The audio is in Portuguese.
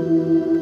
Música